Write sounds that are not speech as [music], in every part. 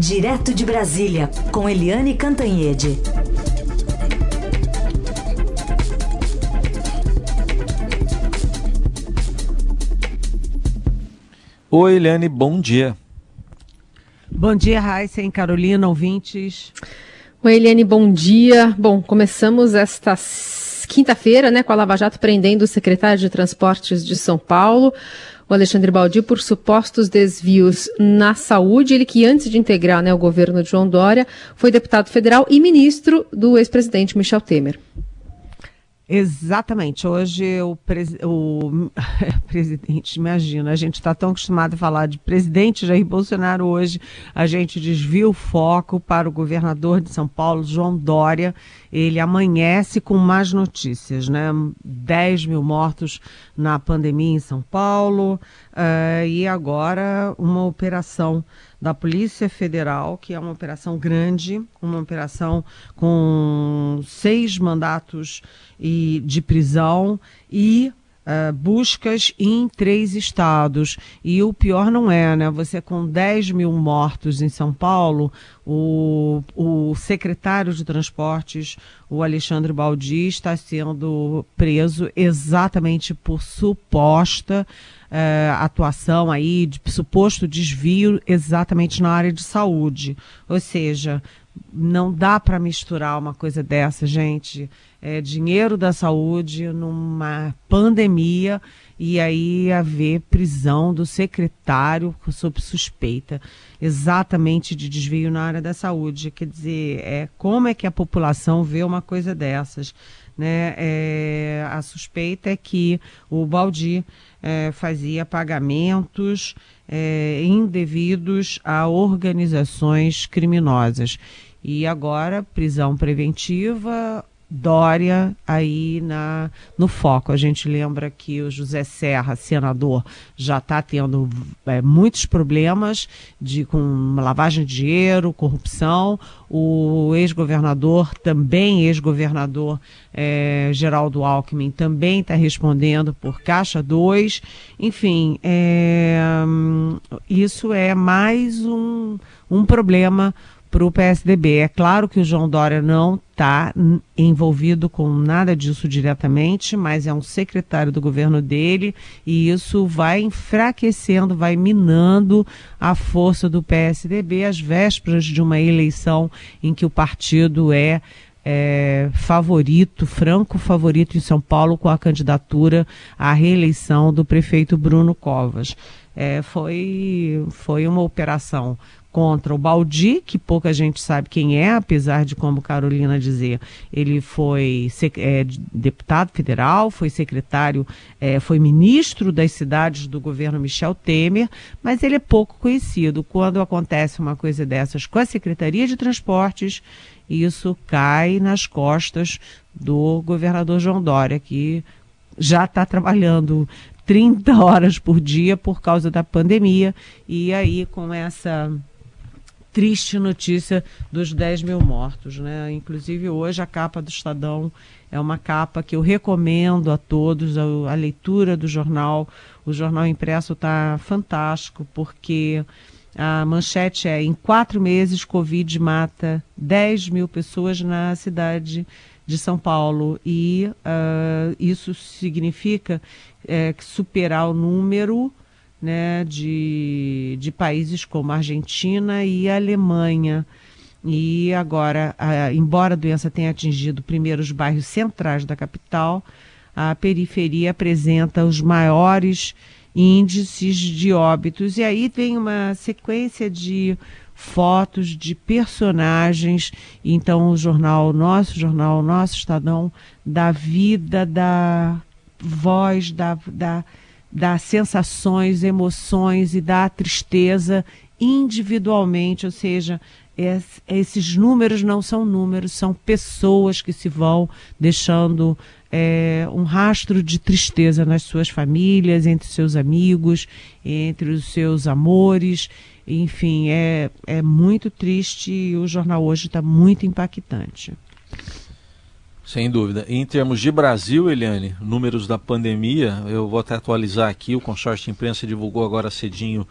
Direto de Brasília, com Eliane Cantanhede. Oi, Eliane, bom dia. Bom dia, Raíssa e Carolina, ouvintes. Oi, Eliane, bom dia. Bom, começamos esta quinta-feira, né, com a Lava Jato prendendo o secretário de Transportes de São Paulo, o Alexandre Baldi, por supostos desvios na saúde. Ele que antes de integrar né, o governo de João Dória, foi deputado federal e ministro do ex-presidente Michel Temer. Exatamente. Hoje o, pres... o... [laughs] presidente, imagina, a gente está tão acostumado a falar de presidente Jair Bolsonaro hoje, a gente desvia o foco para o governador de São Paulo, João Dória. Ele amanhece com mais notícias, né? 10 mil mortos na pandemia em São Paulo uh, e agora uma operação da Polícia Federal, que é uma operação grande, uma operação com seis mandatos e, de prisão e Uh, buscas em três estados. E o pior não é, né? Você com 10 mil mortos em São Paulo, o, o secretário de transportes, o Alexandre Baldi, está sendo preso exatamente por suposta uh, atuação aí, de suposto desvio exatamente na área de saúde. Ou seja, não dá para misturar uma coisa dessa, gente. É dinheiro da saúde numa pandemia e aí haver prisão do secretário sob suspeita exatamente de desvio na área da saúde. Quer dizer, é, como é que a população vê uma coisa dessas? Né? É, a suspeita é que o Baldi é, fazia pagamentos é, indevidos a organizações criminosas. E agora, prisão preventiva, Dória aí na, no foco. A gente lembra que o José Serra, senador, já está tendo é, muitos problemas de, com lavagem de dinheiro, corrupção. O ex-governador, também ex-governador é, Geraldo Alckmin, também está respondendo por Caixa 2. Enfim, é, isso é mais um, um problema para o PSDB. É claro que o João Dória não está envolvido com nada disso diretamente, mas é um secretário do governo dele e isso vai enfraquecendo, vai minando a força do PSDB às vésperas de uma eleição em que o partido é é, favorito, franco favorito em São Paulo com a candidatura à reeleição do prefeito Bruno Covas. É, foi, foi uma operação contra o Baldi, que pouca gente sabe quem é, apesar de, como Carolina dizer, ele foi é, deputado federal, foi secretário, é, foi ministro das cidades do governo Michel Temer, mas ele é pouco conhecido. Quando acontece uma coisa dessas com a Secretaria de Transportes, isso cai nas costas do governador João Dória, que já está trabalhando 30 horas por dia por causa da pandemia, e aí com essa triste notícia dos 10 mil mortos. Né? Inclusive, hoje a capa do Estadão é uma capa que eu recomendo a todos, a, a leitura do jornal. O jornal impresso está fantástico, porque a manchete é: em quatro meses, Covid mata 10 mil pessoas na cidade de São Paulo. E uh, isso significa é, superar o número né, de, de países como Argentina e Alemanha. E agora, a, embora a doença tenha atingido primeiro os bairros centrais da capital, a periferia apresenta os maiores índices de óbitos. E aí vem uma sequência de fotos de personagens. Então, o jornal, nosso jornal, nosso Estadão, da vida, da voz, da, da das sensações, emoções e da tristeza individualmente, ou seja, esses números não são números, são pessoas que se vão deixando é, um rastro de tristeza nas suas famílias, entre seus amigos, entre os seus amores. Enfim, é, é muito triste e o jornal hoje está muito impactante. Sem dúvida. Em termos de Brasil, Eliane, números da pandemia, eu vou até atualizar aqui, o consórcio de imprensa divulgou agora cedinho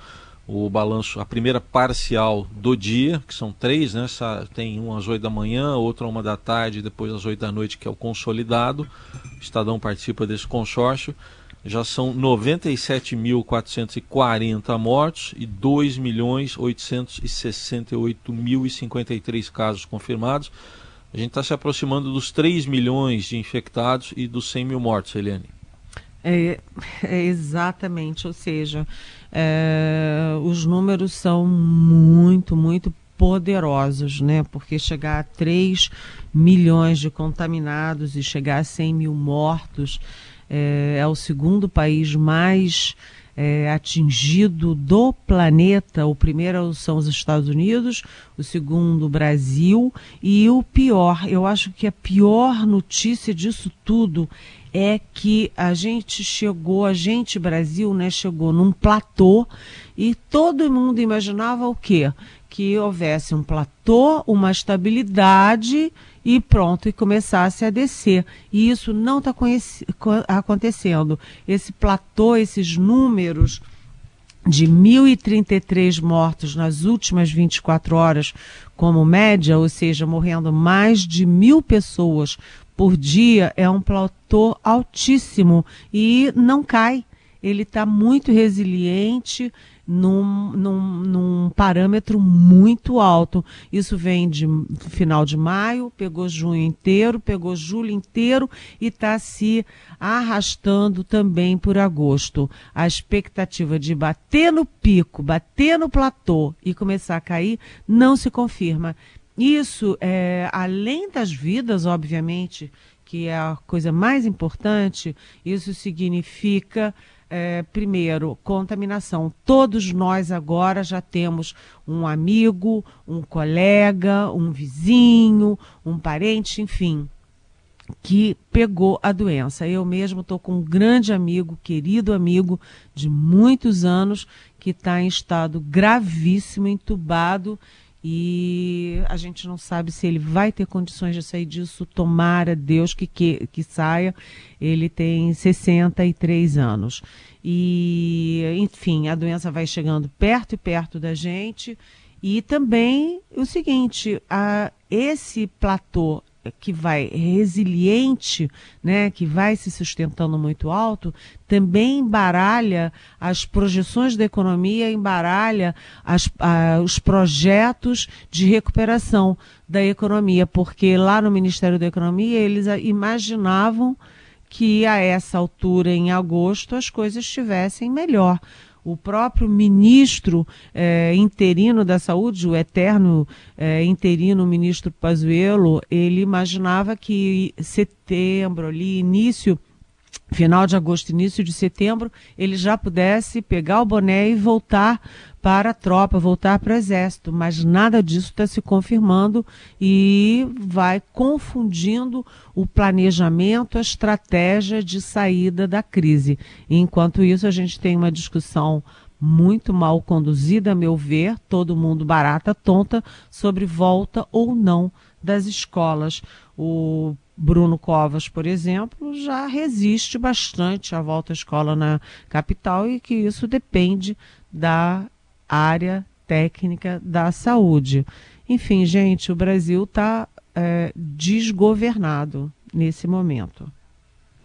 o balanço, a primeira parcial do dia, que são três, né? Tem uma às oito da manhã, outra uma da tarde, depois às oito da noite, que é o consolidado. O Estadão participa desse consórcio. Já são 97.440 mortos e 2.868.053 casos confirmados. A gente está se aproximando dos 3 milhões de infectados e dos 100 mil mortos, Eliane. É, é exatamente, ou seja, é, os números são muito, muito poderosos, né? Porque chegar a 3 milhões de contaminados e chegar a 100 mil mortos é, é o segundo país mais é, atingido do planeta. O primeiro são os Estados Unidos, o segundo o Brasil e o pior, eu acho que a pior notícia disso tudo é que a gente chegou, a gente Brasil, né, chegou num platô e todo mundo imaginava o quê? Que houvesse um platô, uma estabilidade e pronto, e começasse a descer. E isso não está acontecendo. Esse platô, esses números de 1.033 mortos nas últimas 24 horas, como média, ou seja, morrendo mais de mil pessoas por dia, é um platô altíssimo e não cai. Ele está muito resiliente, num, num, num, parâmetro muito alto. Isso vem de final de maio, pegou junho inteiro, pegou julho inteiro e está se arrastando também por agosto. A expectativa de bater no pico, bater no platô e começar a cair não se confirma. Isso, é, além das vidas, obviamente, que é a coisa mais importante, isso significa é, primeiro, contaminação. Todos nós agora já temos um amigo, um colega, um vizinho, um parente, enfim, que pegou a doença. Eu mesmo estou com um grande amigo, querido amigo de muitos anos, que está em estado gravíssimo, entubado e a gente não sabe se ele vai ter condições de sair disso. Tomara Deus que, que, que saia. Ele tem 63 anos. E, enfim, a doença vai chegando perto e perto da gente. E também o seguinte: a, esse platô que vai resiliente, né, que vai se sustentando muito alto, também embaralha as projeções da economia, embaralha as, os projetos de recuperação da economia, porque lá no Ministério da Economia eles imaginavam que a essa altura, em agosto, as coisas estivessem melhor o próprio ministro eh, interino da saúde, o eterno eh, interino ministro Pazuello, ele imaginava que setembro, ali, início final de agosto, início de setembro, ele já pudesse pegar o boné e voltar para a tropa, voltar para o exército. Mas nada disso está se confirmando e vai confundindo o planejamento, a estratégia de saída da crise. Enquanto isso, a gente tem uma discussão muito mal conduzida, a meu ver, todo mundo barata, tonta, sobre volta ou não das escolas. O Bruno Covas, por exemplo, já resiste bastante à volta à escola na capital e que isso depende da área técnica da saúde. Enfim, gente, o Brasil está é, desgovernado nesse momento.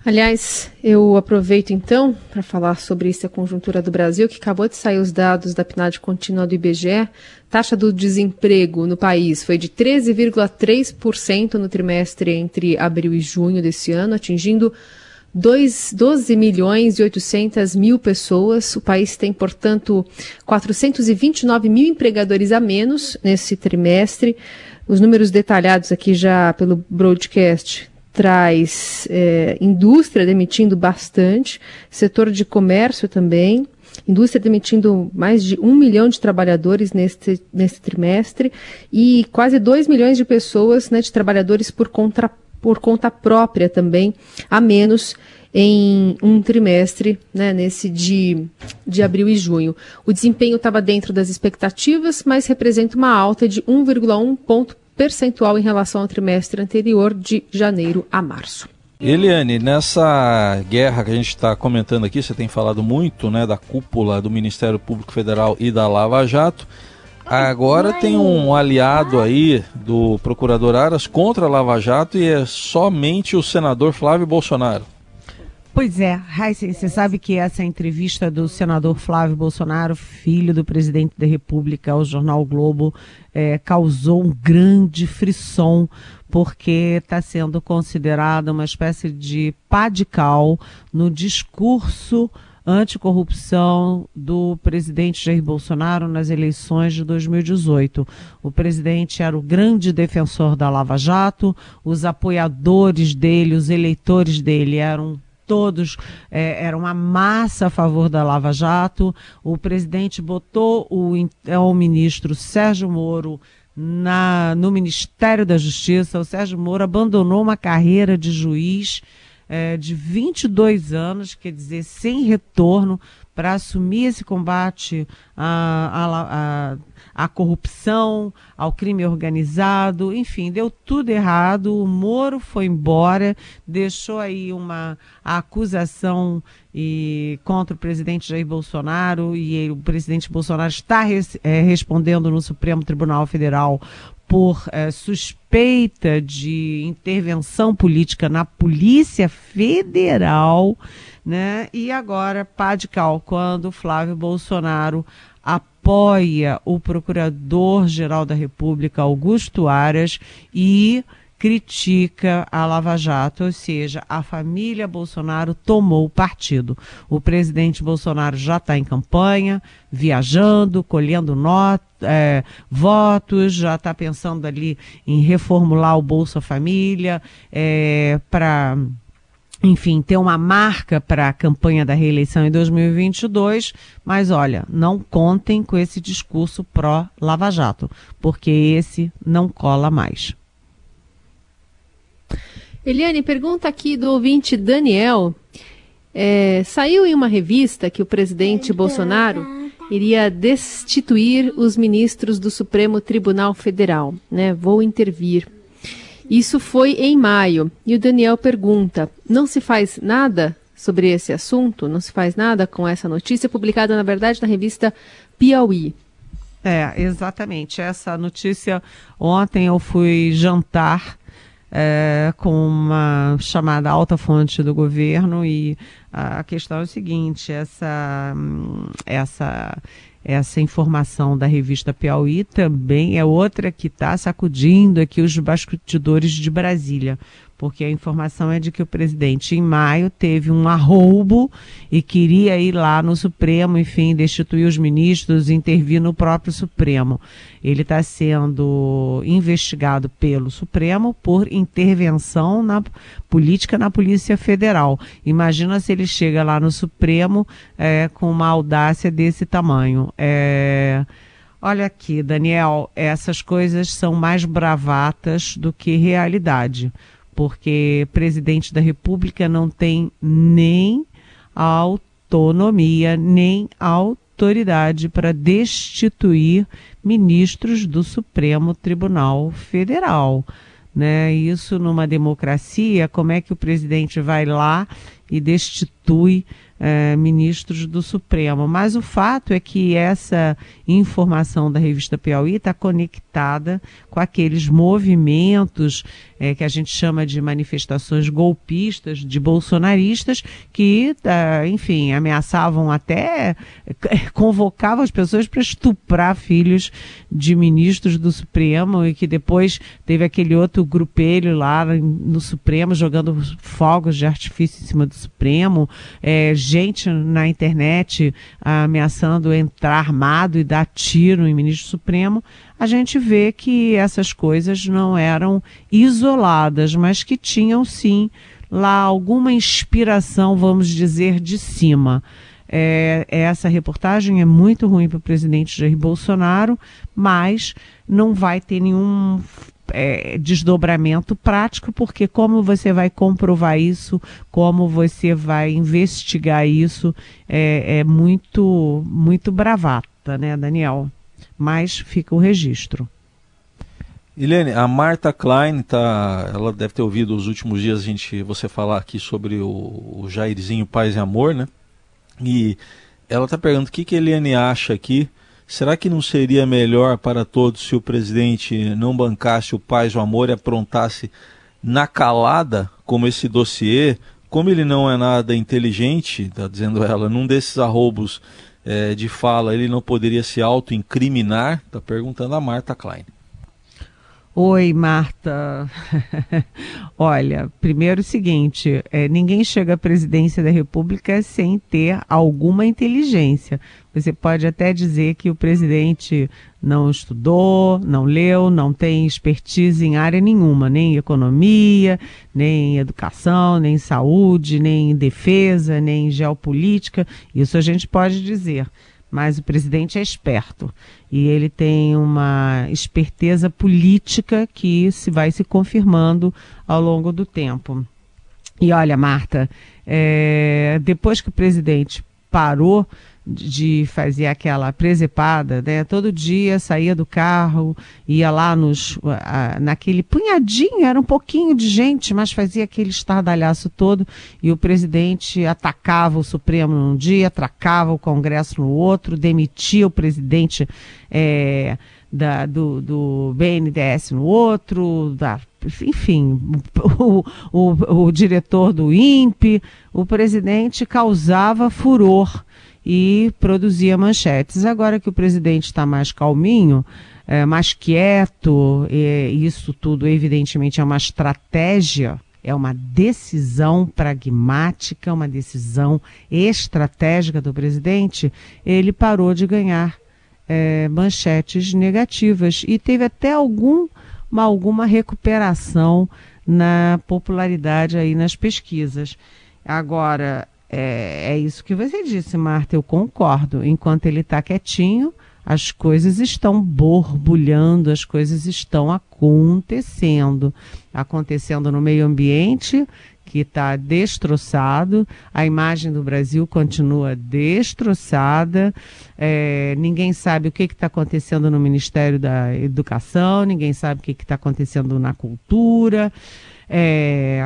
Aliás, eu aproveito então para falar sobre essa conjuntura do Brasil, que acabou de sair os dados da PNAD contínua do IBGE. Taxa do desemprego no país foi de 13,3% no trimestre entre abril e junho desse ano, atingindo 2, 12 milhões e 800 mil pessoas. O país tem, portanto, 429 mil empregadores a menos nesse trimestre. Os números detalhados aqui já pelo broadcast traz é, indústria demitindo bastante, setor de comércio também, indústria demitindo mais de um milhão de trabalhadores neste, nesse trimestre e quase dois milhões de pessoas, né, de trabalhadores por conta, por conta própria também, a menos em um trimestre, né, nesse de, de abril e junho. O desempenho estava dentro das expectativas, mas representa uma alta de 1,1 ponto percentual em relação ao trimestre anterior, de janeiro a março. Eliane, nessa guerra que a gente está comentando aqui, você tem falado muito né, da cúpula do Ministério Público Federal e da Lava Jato. Agora tem um aliado aí do procurador Aras contra a Lava Jato e é somente o senador Flávio Bolsonaro. Pois é, Heisen, você sabe que essa entrevista do senador Flávio Bolsonaro, filho do presidente da República, ao jornal o Globo, é, causou um grande frisson, porque está sendo considerada uma espécie de pá de cal no discurso anticorrupção do presidente Jair Bolsonaro nas eleições de 2018. O presidente era o grande defensor da Lava Jato, os apoiadores dele, os eleitores dele eram todos é, era uma massa a favor da Lava Jato. O presidente botou o, é, o ministro Sérgio Moro na, no Ministério da Justiça. O Sérgio Moro abandonou uma carreira de juiz é, de 22 anos, quer dizer, sem retorno, para assumir esse combate à, à, à, corrupção, ao crime organizado, enfim, deu tudo errado. O Moro foi embora, deixou aí uma acusação e, contra o presidente Jair Bolsonaro, e ele, o presidente Bolsonaro está res, é, respondendo no Supremo Tribunal Federal por é, suspeita de intervenção política na Polícia Federal né? E agora, pá de cal, quando Flávio Bolsonaro apoia o Procurador-Geral da República, Augusto Aras, e critica a Lava Jato, ou seja, a família Bolsonaro tomou partido. O presidente Bolsonaro já está em campanha, viajando, colhendo not, é, votos, já está pensando ali em reformular o Bolsa Família é, para enfim, ter uma marca para a campanha da reeleição em 2022, mas olha, não contem com esse discurso pró-Lava Jato, porque esse não cola mais. Eliane, pergunta aqui do ouvinte Daniel. É, saiu em uma revista que o presidente Bolsonaro iria destituir os ministros do Supremo Tribunal Federal, né? Vou intervir. Isso foi em maio. E o Daniel pergunta: não se faz nada sobre esse assunto? Não se faz nada com essa notícia, publicada, na verdade, na revista Piauí? É, exatamente. Essa notícia, ontem eu fui jantar é, com uma chamada alta fonte do governo e a questão é o seguinte, essa, hum, essa essa informação da revista Piauí também é outra que está sacudindo aqui os bastidores de Brasília porque a informação é de que o presidente, em maio, teve um arroubo e queria ir lá no Supremo, enfim, destituir os ministros, intervir no próprio Supremo. Ele está sendo investigado pelo Supremo por intervenção na política na Polícia Federal. Imagina se ele chega lá no Supremo é, com uma audácia desse tamanho. É. Olha aqui, Daniel, essas coisas são mais bravatas do que realidade porque presidente da República não tem nem autonomia, nem autoridade para destituir ministros do Supremo Tribunal Federal. Né? Isso numa democracia, como é que o presidente vai lá e destitui é, ministros do Supremo. Mas o fato é que essa informação da revista Piauí está conectada com aqueles movimentos é, que a gente chama de manifestações golpistas, de bolsonaristas, que, ah, enfim, ameaçavam até, [laughs] convocavam as pessoas para estuprar filhos de ministros do Supremo e que depois teve aquele outro grupelho lá no Supremo jogando fogos de artifício em cima do Supremo, é, gente na internet ameaçando entrar armado e dar tiro em ministro Supremo, a gente vê que essas coisas não eram isoladas, mas que tinham sim lá alguma inspiração, vamos dizer, de cima. É, essa reportagem é muito ruim para o presidente Jair Bolsonaro, mas não vai ter nenhum é, desdobramento prático, porque como você vai comprovar isso, como você vai investigar isso, é, é muito, muito bravata, né, Daniel? Mas fica o registro. Eliane, a Marta Klein tá, ela deve ter ouvido os últimos dias a gente você falar aqui sobre o, o Jairzinho Paz e Amor, né? E ela está perguntando o que que a Eliane acha aqui. Será que não seria melhor para todos se o presidente não bancasse o Paz e o Amor e aprontasse na calada, como esse dossiê, como ele não é nada inteligente, está dizendo ela, num desses arrobos é, de fala, ele não poderia se auto-incriminar? Está perguntando a Marta Klein. Oi, Marta. [laughs] Olha, primeiro o seguinte: é, ninguém chega à presidência da República sem ter alguma inteligência. Você pode até dizer que o presidente não estudou, não leu, não tem expertise em área nenhuma, nem em economia, nem em educação, nem em saúde, nem em defesa, nem em geopolítica. Isso a gente pode dizer mas o presidente é esperto e ele tem uma esperteza política que se vai se confirmando ao longo do tempo. E olha, Marta, é, depois que o presidente parou de fazer aquela presepada, né? Todo dia saía do carro, ia lá nos, naquele punhadinho, era um pouquinho de gente, mas fazia aquele estardalhaço todo e o presidente atacava o Supremo num dia, atracava o Congresso no outro, demitia o presidente é, da, do, do BNDES no outro, da enfim, o, o, o, diretor do INPE, o presidente causava furor e produzia manchetes. Agora que o presidente está mais calminho, é, mais quieto, e isso tudo evidentemente é uma estratégia, é uma decisão pragmática, uma decisão estratégica do presidente, ele parou de ganhar é, manchetes negativas e teve até algum, uma, alguma recuperação na popularidade aí nas pesquisas. Agora, é, é isso que você disse, Marta, eu concordo. Enquanto ele está quietinho, as coisas estão borbulhando, as coisas estão acontecendo. Acontecendo no meio ambiente, que está destroçado, a imagem do Brasil continua destroçada, é, ninguém sabe o que está acontecendo no Ministério da Educação, ninguém sabe o que está acontecendo na cultura. É,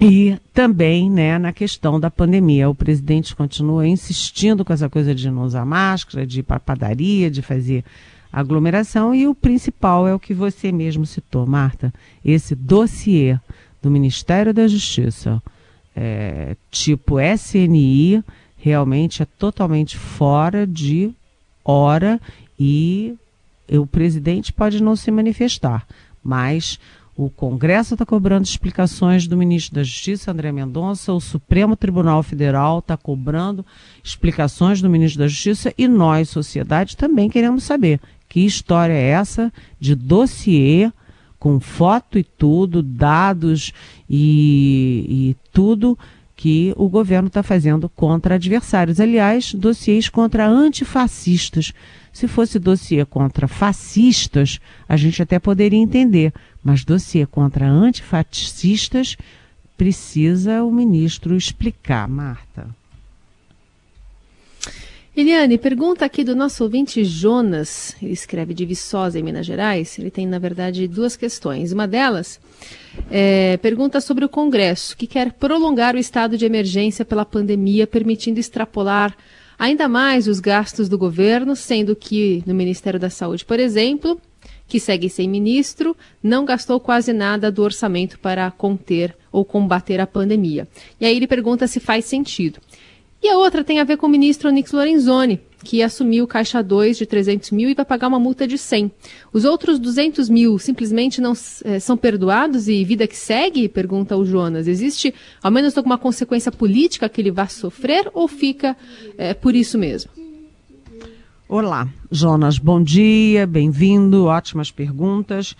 e também né, na questão da pandemia. O presidente continua insistindo com essa coisa de não usar máscara, de ir para padaria, de fazer aglomeração. E o principal é o que você mesmo citou, Marta: esse dossiê do Ministério da Justiça, é, tipo SNI, realmente é totalmente fora de hora e o presidente pode não se manifestar, mas o Congresso está cobrando explicações do ministro da Justiça, André Mendonça, o Supremo Tribunal Federal está cobrando explicações do ministro da Justiça. E nós, sociedade, também queremos saber que história é essa de dossiê com foto e tudo, dados e, e tudo que o governo está fazendo contra adversários. Aliás, dossiês contra antifascistas. Se fosse dossiê contra fascistas, a gente até poderia entender, mas dossiê contra antifascistas precisa o ministro explicar, Marta. Eliane, pergunta aqui do nosso ouvinte Jonas, ele escreve de Viçosa, em Minas Gerais. Ele tem, na verdade, duas questões. Uma delas é, pergunta sobre o Congresso, que quer prolongar o estado de emergência pela pandemia, permitindo extrapolar ainda mais os gastos do governo, sendo que no Ministério da Saúde, por exemplo, que segue sem ministro, não gastou quase nada do orçamento para conter ou combater a pandemia. E aí ele pergunta se faz sentido. E a outra tem a ver com o ministro Onix Lorenzoni, que assumiu Caixa 2 de 300 mil e vai pagar uma multa de 100. Os outros 200 mil simplesmente não é, são perdoados e vida que segue? Pergunta o Jonas. Existe ao menos alguma consequência política que ele vá sofrer ou fica é, por isso mesmo? Olá, Jonas, bom dia, bem-vindo, ótimas perguntas.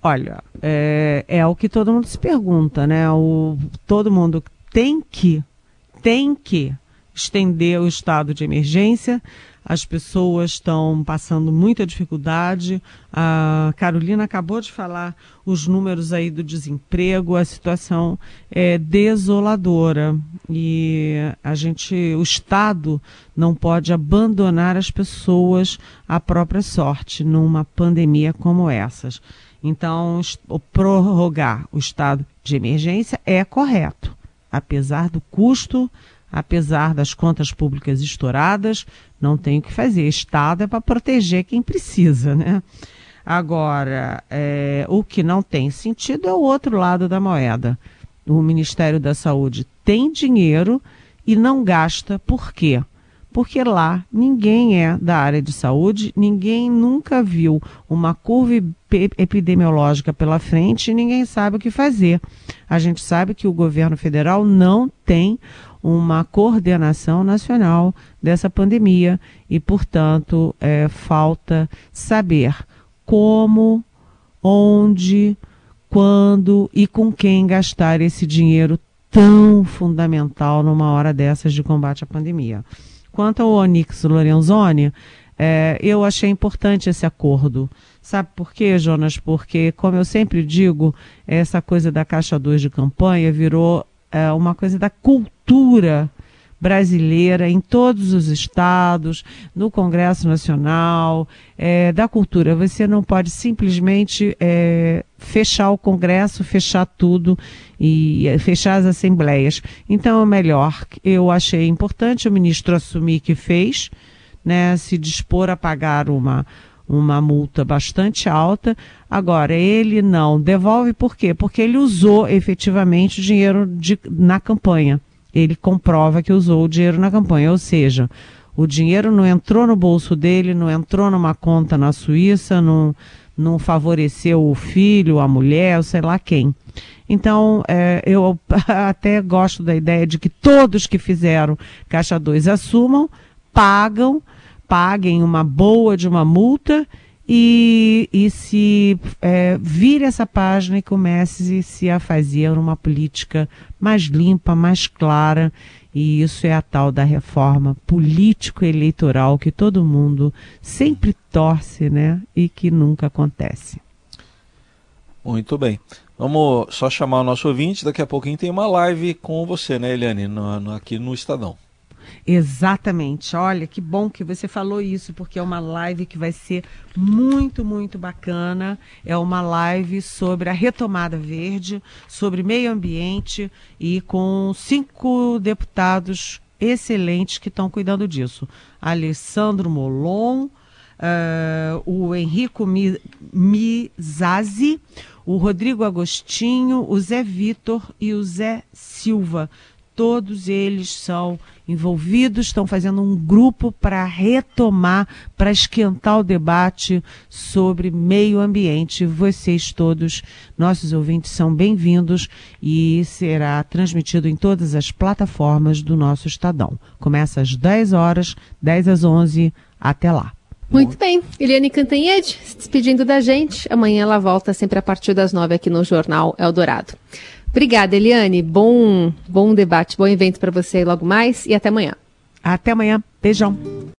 Olha, é, é o que todo mundo se pergunta, né? O, todo mundo tem que, tem que estender o estado de emergência. as pessoas estão passando muita dificuldade. A Carolina acabou de falar os números aí do desemprego, a situação é desoladora e a gente, o Estado não pode abandonar as pessoas à própria sorte numa pandemia como essas. Então, prorrogar o estado de emergência é correto, apesar do custo, apesar das contas públicas estouradas, não tem o que fazer. Estado é para proteger quem precisa, né? Agora, é, o que não tem sentido é o outro lado da moeda. O Ministério da Saúde tem dinheiro e não gasta. Por quê? porque lá ninguém é da área de saúde, ninguém nunca viu uma curva epidemiológica pela frente e ninguém sabe o que fazer. A gente sabe que o governo federal não tem uma coordenação nacional dessa pandemia e, portanto, é, falta saber como, onde, quando e com quem gastar esse dinheiro tão fundamental numa hora dessas de combate à pandemia. Quanto ao Onyx Lorenzoni, é, eu achei importante esse acordo. Sabe por quê, Jonas? Porque, como eu sempre digo, essa coisa da Caixa 2 de campanha virou é, uma coisa da cultura brasileira em todos os estados, no Congresso Nacional, é, da cultura. Você não pode simplesmente é, fechar o Congresso, fechar tudo e é, fechar as assembleias. Então é melhor. Eu achei importante o ministro assumir que fez, né, se dispor a pagar uma uma multa bastante alta. Agora, ele não devolve por quê? Porque ele usou efetivamente o dinheiro de, na campanha ele comprova que usou o dinheiro na campanha. Ou seja, o dinheiro não entrou no bolso dele, não entrou numa conta na Suíça, não, não favoreceu o filho, a mulher, sei lá quem. Então, é, eu [laughs] até gosto da ideia de que todos que fizeram Caixa 2 assumam, pagam, paguem uma boa de uma multa e, e se é, vire essa página e comece se a fazer uma política mais limpa, mais clara, e isso é a tal da reforma político-eleitoral que todo mundo sempre torce, né, e que nunca acontece. Muito bem. Vamos só chamar o nosso ouvinte, daqui a pouquinho tem uma live com você, né, Eliane, no, no, aqui no Estadão. Exatamente. Olha, que bom que você falou isso, porque é uma live que vai ser muito, muito bacana. É uma live sobre a retomada verde, sobre meio ambiente e com cinco deputados excelentes que estão cuidando disso. Alessandro Molon, uh, o Henrico Mizazzi, o Rodrigo Agostinho, o Zé Vitor e o Zé Silva. Todos eles são envolvidos, estão fazendo um grupo para retomar, para esquentar o debate sobre meio ambiente. Vocês todos, nossos ouvintes, são bem-vindos e será transmitido em todas as plataformas do nosso Estadão. Começa às 10 horas, 10 às 11, até lá. Muito bem. Eliane Cantanhede, se despedindo da gente. Amanhã ela volta sempre a partir das 9 aqui no Jornal Eldorado. Obrigada, Eliane. Bom, bom debate, bom evento para você logo mais e até amanhã. Até amanhã. Beijão.